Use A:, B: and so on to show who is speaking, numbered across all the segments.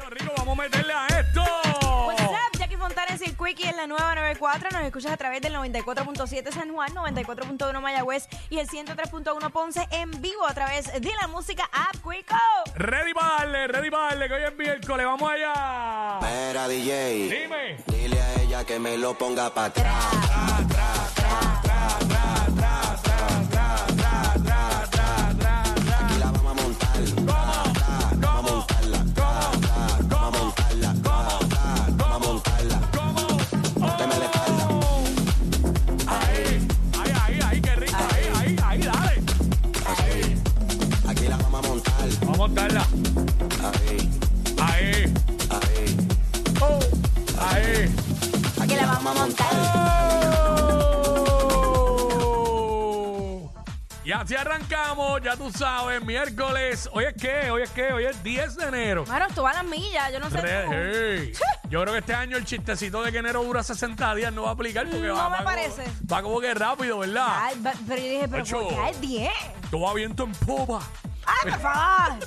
A: Puerto Rico, vamos a meterle a esto.
B: What's up, Jackie Fontanes y Quickie en la nueva 94. Nos escuchas a través del 94.7 San Juan, 94.1 Mayagüez y el 103.1 Ponce en vivo a través de la música App Quico.
A: Ready para darle, ready para darle, que hoy es miércoles, vamos allá.
C: Mira, DJ.
A: Dime.
C: Dile a ella que me lo ponga para atrás. Aquí
A: Y así arrancamos, ya tú sabes, miércoles. Hoy es qué, hoy es qué, hoy es 10 de enero.
B: Bueno, tú vas a las millas, yo no sé
A: Re-
B: tú.
A: hey. Yo creo que este año el chistecito de que enero dura 60 días no va a aplicar porque
B: No
A: va,
B: me
A: va
B: parece.
A: Como, va como que rápido, ¿verdad?
B: Ay, va- pero yo dije, pero
A: Ocho.
B: ¿por qué es 10?
A: Todo va viento en popa.
B: ¡Ay, por favor!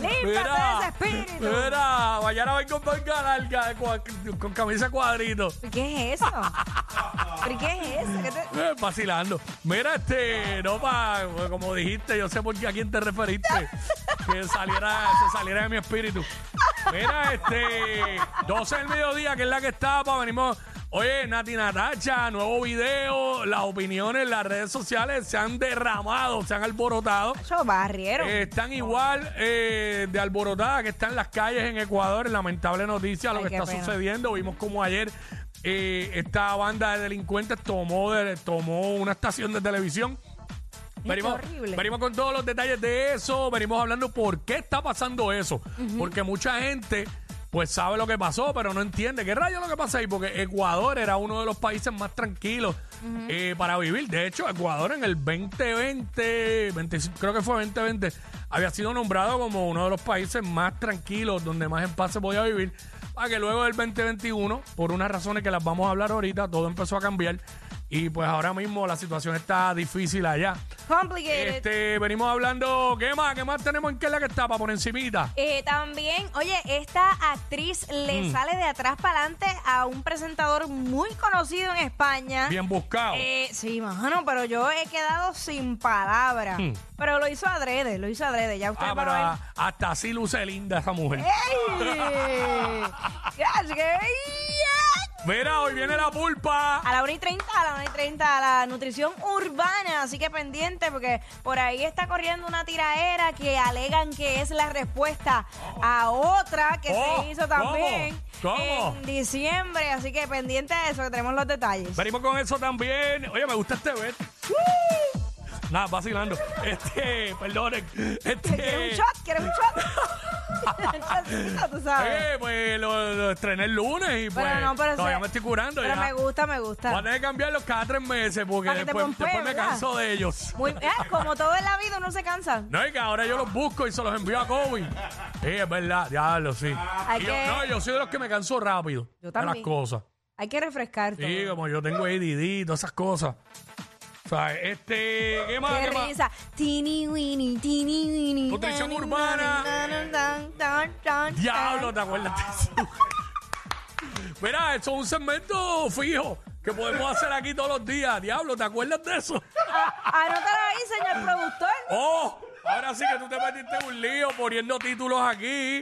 B: ¡Límpiate de
A: Mira,
B: ese espíritu!
A: mira, mañana voy con manga larga, de cua- con camisa cuadrito.
B: ¿Qué es eso? ¿Pero qué es eso? ¿Qué te-
A: Eh, vacilando. Mira, este, no pa, como dijiste, yo sé por qué a quién te referiste. que saliera, se saliera de mi espíritu. Mira, este, 12 del mediodía, que es la que está, pa, venimos. Oye, Nati Natacha, nuevo video, las opiniones las redes sociales se han derramado, se han alborotado.
B: Yo barriero.
A: Eh, están igual eh, de alborotada que están las calles en Ecuador. Lamentable noticia lo
B: Ay,
A: que
B: qué
A: está
B: pena.
A: sucediendo. Vimos como ayer eh, esta banda de delincuentes tomó, de- tomó una estación de televisión. Venimos,
B: horrible.
A: venimos con todos los detalles de eso. Venimos hablando por qué está pasando eso. Porque mucha gente pues sabe lo que pasó, pero no entiende qué rayo es lo que pasa ahí. Porque Ecuador era uno de los países más tranquilos eh, para vivir. De hecho, Ecuador en el 2020, 25 creo que fue 2020, había sido nombrado como uno de los países más tranquilos, donde más en paz se podía vivir. Para que luego del 2021, por unas razones que las vamos a hablar ahorita, todo empezó a cambiar. Y pues ahora mismo la situación está difícil allá.
B: Complicated.
A: Este, venimos hablando, ¿qué más? ¿Qué más tenemos en qué es la que está para por encimita?
B: Eh, también, oye, esta actriz le
A: Mm.
B: sale de atrás para adelante a un presentador muy conocido en España.
A: Bien buscado.
B: Eh, sí, mano, pero yo he quedado sin palabras.
A: Hmm.
B: Pero lo hizo adrede, lo hizo adrede. Ya usted
A: ah, pero
B: a
A: hasta así luce linda esa mujer.
B: ¡Ey! Qué bella.
A: Mira, hoy viene la pulpa.
B: A la 1 y 30, a la 1 y 30, a la nutrición urbana. Así que pendiente, porque por ahí está corriendo una tiraera que alegan que es la respuesta a otra que
A: Oh,
B: se hizo también
A: ¿cómo? ¿Cómo?
B: en diciembre. Así que pendiente de eso, que tenemos los detalles.
A: Venimos con eso también. Oye, me gusta este bet. Nada, vacilando. Este, perdonen. Este.
B: ¿Quieres un shot? ¿Quieres un shot? shotcito, tú sabes.
A: Eh, pues lo, lo estrené el lunes y pues
B: Pero no, pero
A: todavía
B: se-
A: me estoy curando
B: Pero
A: ya.
B: me gusta, me
A: Voy a
B: gusta.
A: tener que cambiarlos cada tres meses porque
B: Para que te
A: después, me
B: ¿verdad?
A: canso de ellos.
B: Muy, eh, como todo en la vida, uno se cansa.
A: No, y que ahora yo los busco y se los envío a Kobe. Sí, es verdad, diablo, sí.
B: Hay
A: Y yo-
B: que-
A: no, yo soy de los que me canso rápido
B: Yo
A: de
B: también.
A: las cosas.
B: Hay que refrescar todo.
A: Sí, como yo tengo ADD y todas esas cosas. O sea, este, ¿qué más?
B: Qué
A: ¿Qué más?
B: risa. Tini winnie, tini winnie.
A: Nutrición urbana.
B: tan, tan, tan, tan,
A: Diablo. ¿te acuerdas de eso? Mira, eso es un segmento fijo. que podemos hacer aquí todos los días. Diablo, ¿te acuerdas de eso?
B: Ah, Anótalo ahí, señor productor.
A: ¡Oh! Ahora sí que tú te metiste en un lío poniendo títulos aquí.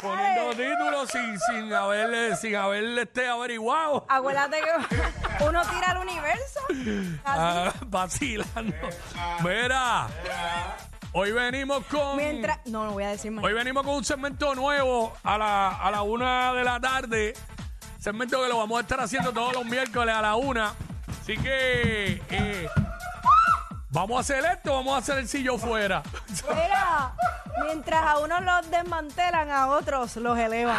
A: Poniendo títulos sin, sin haber, sin haber este, averiguado.
B: Acuérdate que uno tira al universo. Así.
A: Ah, vacilando. Mira, hoy venimos con.
B: Mientras. No, no voy a decir más.
A: Hoy venimos con un segmento nuevo a la, a la una de la tarde. Segmento que lo vamos a estar haciendo todos los miércoles a la una. Así que eh, vamos a hacer esto, vamos a hacer el sillo fuera.
B: Mira, mientras a unos los desmantelan, a otros los elevan.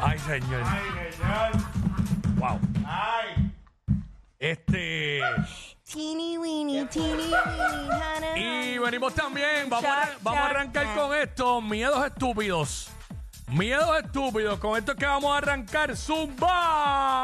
A: Ay, señor. Wow. Este.
B: Teeny weeny, teeny weeny,
A: Y venimos también, vamos, a, vamos arrancar con esto, miedos estúpidos. Miedos estúpidos, con esto es que vamos a arrancar Zumba.